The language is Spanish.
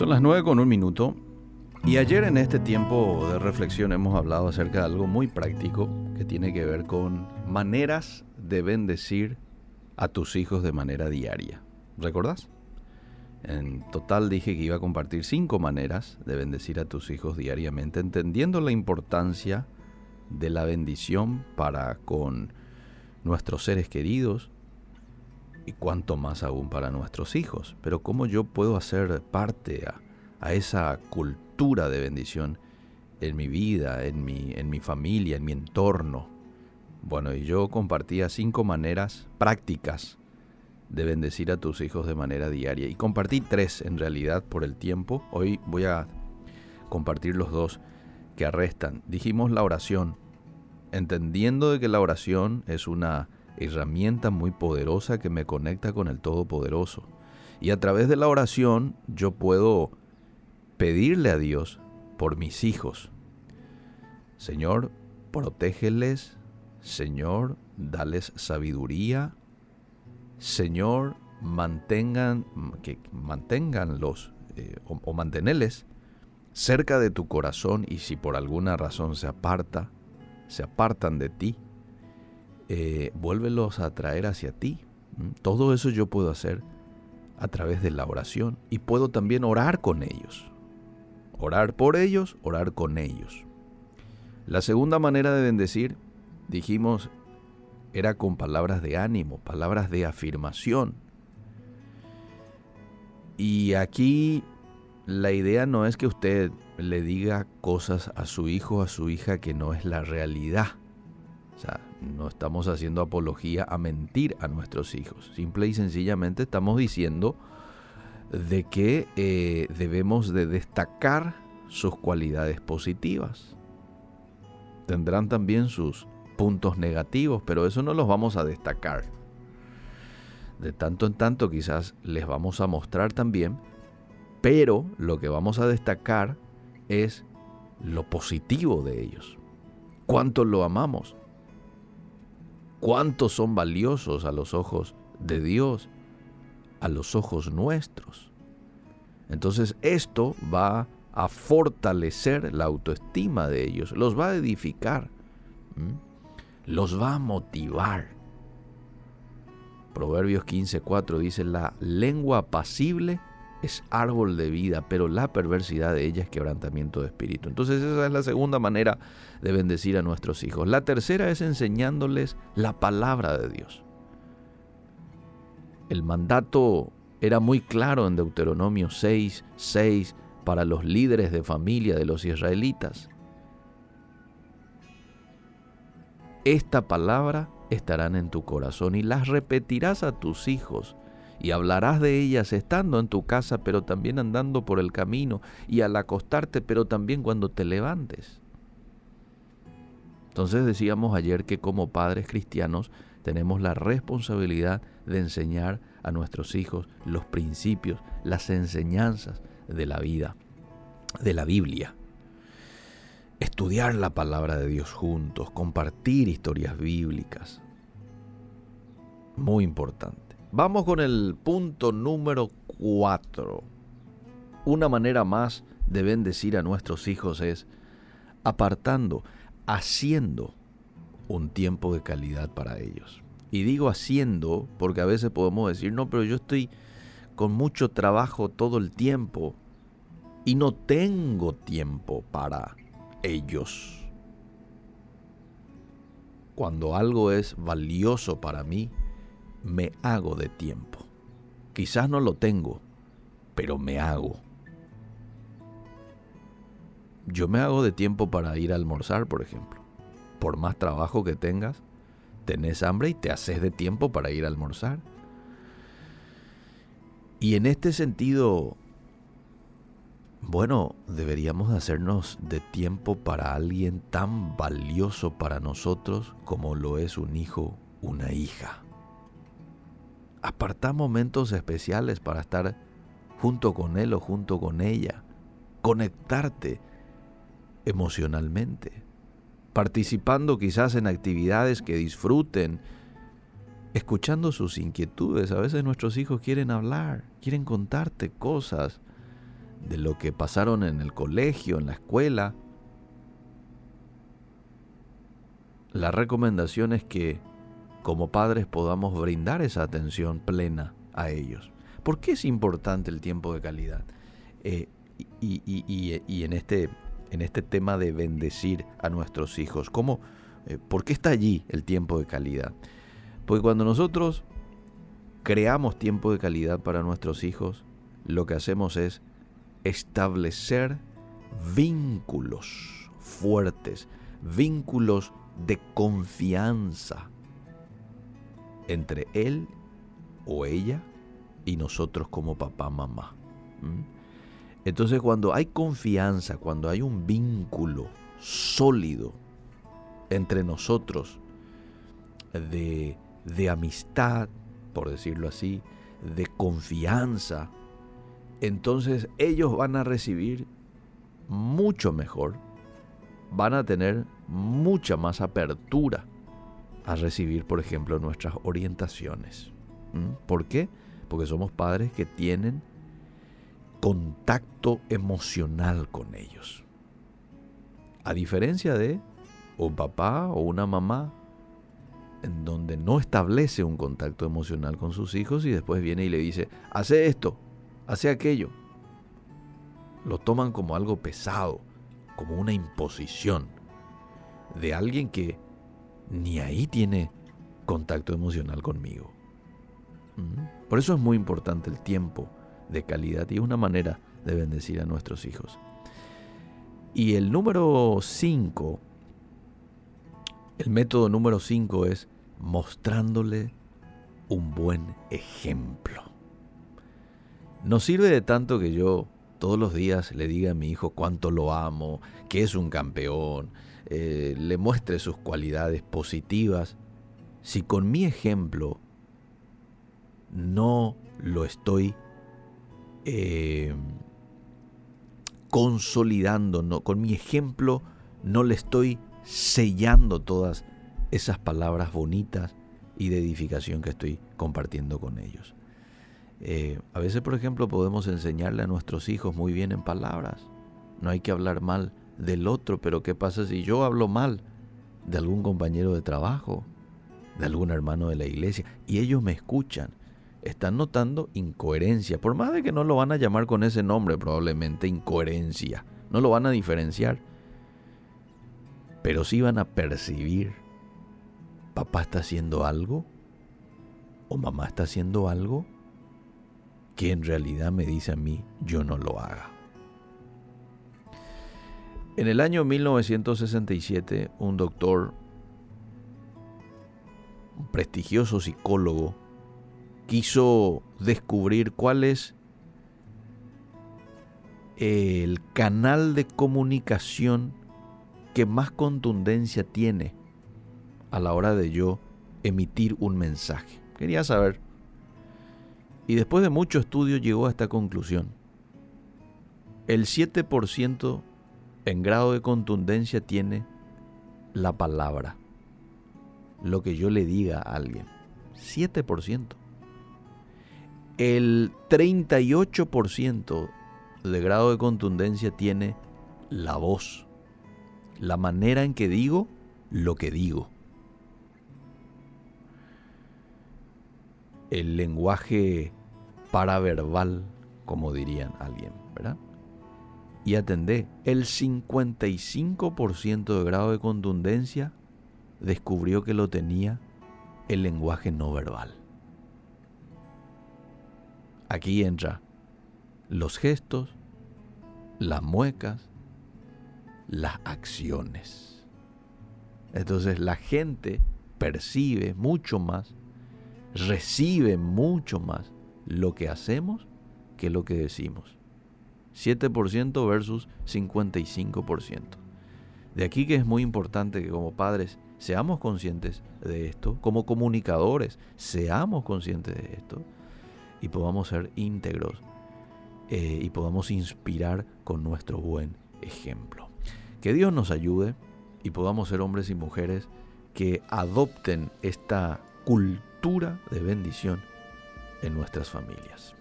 Son las 9 con un minuto. Y ayer en este tiempo de reflexión hemos hablado acerca de algo muy práctico que tiene que ver con maneras de bendecir a tus hijos de manera diaria. ¿Recordás? En total dije que iba a compartir cinco maneras de bendecir a tus hijos diariamente, entendiendo la importancia de la bendición para con nuestros seres queridos y cuanto más aún para nuestros hijos. Pero cómo yo puedo hacer parte a, a esa cultura de bendición en mi vida, en mi, en mi familia, en mi entorno. Bueno, y yo compartía cinco maneras prácticas de bendecir a tus hijos de manera diaria. Y compartí tres en realidad por el tiempo. Hoy voy a compartir los dos que arrestan. Dijimos la oración, entendiendo de que la oración es una herramienta muy poderosa que me conecta con el Todopoderoso. Y a través de la oración yo puedo pedirle a Dios por mis hijos. Señor, protégeles. Señor, dales sabiduría. Señor, mantengan, que manténganlos eh, o, o cerca de tu corazón y si por alguna razón se aparta, se apartan de ti, eh, vuélvelos a traer hacia ti. Todo eso yo puedo hacer a través de la oración y puedo también orar con ellos. Orar por ellos, orar con ellos. La segunda manera de bendecir, dijimos, era con palabras de ánimo, palabras de afirmación. Y aquí la idea no es que usted le diga cosas a su hijo o a su hija que no es la realidad. O sea, no estamos haciendo apología a mentir a nuestros hijos. Simple y sencillamente estamos diciendo de que eh, debemos de destacar sus cualidades positivas. Tendrán también sus puntos negativos, pero eso no los vamos a destacar. De tanto en tanto quizás les vamos a mostrar también, pero lo que vamos a destacar es lo positivo de ellos. Cuánto lo amamos. Cuántos son valiosos a los ojos de Dios, a los ojos nuestros. Entonces esto va a fortalecer la autoestima de ellos, los va a edificar, los va a motivar. Proverbios 15:4 dice, la lengua apacible es árbol de vida, pero la perversidad de ella es quebrantamiento de espíritu. Entonces esa es la segunda manera de bendecir a nuestros hijos. La tercera es enseñándoles la palabra de Dios. El mandato era muy claro en Deuteronomio 6, 6 para los líderes de familia de los israelitas. Esta palabra estarán en tu corazón y las repetirás a tus hijos y hablarás de ellas estando en tu casa, pero también andando por el camino y al acostarte, pero también cuando te levantes. Entonces decíamos ayer que como padres cristianos tenemos la responsabilidad de enseñar a nuestros hijos los principios, las enseñanzas de la vida, de la Biblia. Estudiar la palabra de Dios juntos, compartir historias bíblicas. Muy importante. Vamos con el punto número 4. Una manera más de bendecir a nuestros hijos es apartando, haciendo un tiempo de calidad para ellos. Y digo haciendo porque a veces podemos decir, no, pero yo estoy con mucho trabajo todo el tiempo y no tengo tiempo para ellos. Cuando algo es valioso para mí, me hago de tiempo. Quizás no lo tengo, pero me hago. Yo me hago de tiempo para ir a almorzar, por ejemplo. Por más trabajo que tengas, tenés hambre y te haces de tiempo para ir a almorzar. Y en este sentido, bueno, deberíamos hacernos de tiempo para alguien tan valioso para nosotros como lo es un hijo, una hija. Apartar momentos especiales para estar junto con él o junto con ella. Conectarte emocionalmente. Participando quizás en actividades que disfruten. Escuchando sus inquietudes. A veces nuestros hijos quieren hablar, quieren contarte cosas de lo que pasaron en el colegio, en la escuela, la recomendación es que como padres podamos brindar esa atención plena a ellos. ¿Por qué es importante el tiempo de calidad? Eh, y, en, este, en este tema de bendecir a nuestros hijos, ¿cómo, eh, ¿por qué está allí el tiempo de calidad? Porque cuando nosotros creamos tiempo de calidad para nuestros hijos, lo que hacemos es establecer vínculos fuertes, vínculos de confianza entre él o ella y nosotros como papá, mamá. Entonces cuando hay confianza, cuando hay un vínculo sólido entre nosotros de, amistad, por decirlo así, de confianza, entonces ellos van a recibir mucho mejor, van a tener mucha más apertura a recibir, por ejemplo, nuestras orientaciones. ¿Por qué? Porque somos padres que tienen contacto emocional con ellos. A diferencia de un papá o una mamá en donde no establece un contacto emocional con sus hijos y después viene y le dice, hace esto, hace aquello. Lo toman como algo pesado, como una imposición de alguien que ni ahí tiene contacto emocional conmigo. ¿Mm? Por eso es muy importante el tiempo de calidad y es una manera de bendecir a nuestros hijos. Y el número 5, el método número 5 es mostrándole un buen ejemplo. No sirve de tanto que yo todos los días le diga a mi hijo cuánto lo amo, que es un campeón, eh, le muestre sus cualidades positivas, si con mi ejemplo no lo estoy eh, consolidando, no, con mi ejemplo no le estoy sellando todas esas palabras bonitas y de edificación que estoy compartiendo con ellos. Eh, a veces, por ejemplo, podemos enseñarle a nuestros hijos muy bien en palabras. No hay que hablar mal del otro, pero ¿qué pasa si yo hablo mal de algún compañero de trabajo, de algún hermano de la iglesia, y ellos me escuchan? Están notando incoherencia, por más de que no lo van a llamar con ese nombre, probablemente incoherencia, no lo van a diferenciar, pero sí van a percibir, papá está haciendo algo o mamá está haciendo algo que en realidad me dice a mí yo no lo haga. En el año 1967, un doctor, un prestigioso psicólogo, quiso descubrir cuál es el canal de comunicación que más contundencia tiene a la hora de yo emitir un mensaje. Quería saber y después de mucho estudio llegó a esta conclusión. El 7% en grado de contundencia tiene la palabra, lo que yo le diga a alguien. 7%. El 38% de grado de contundencia tiene la voz, la manera en que digo lo que digo. El lenguaje paraverbal, como dirían alguien, ¿verdad? Y atendé, el 55% de grado de contundencia descubrió que lo tenía el lenguaje no verbal. Aquí entra los gestos, las muecas, las acciones. Entonces la gente percibe mucho más, recibe mucho más lo que hacemos que lo que decimos. 7% versus 55%. De aquí que es muy importante que como padres seamos conscientes de esto, como comunicadores seamos conscientes de esto y podamos ser íntegros eh, y podamos inspirar con nuestro buen ejemplo. Que Dios nos ayude y podamos ser hombres y mujeres que adopten esta cultura de bendición en nuestras familias.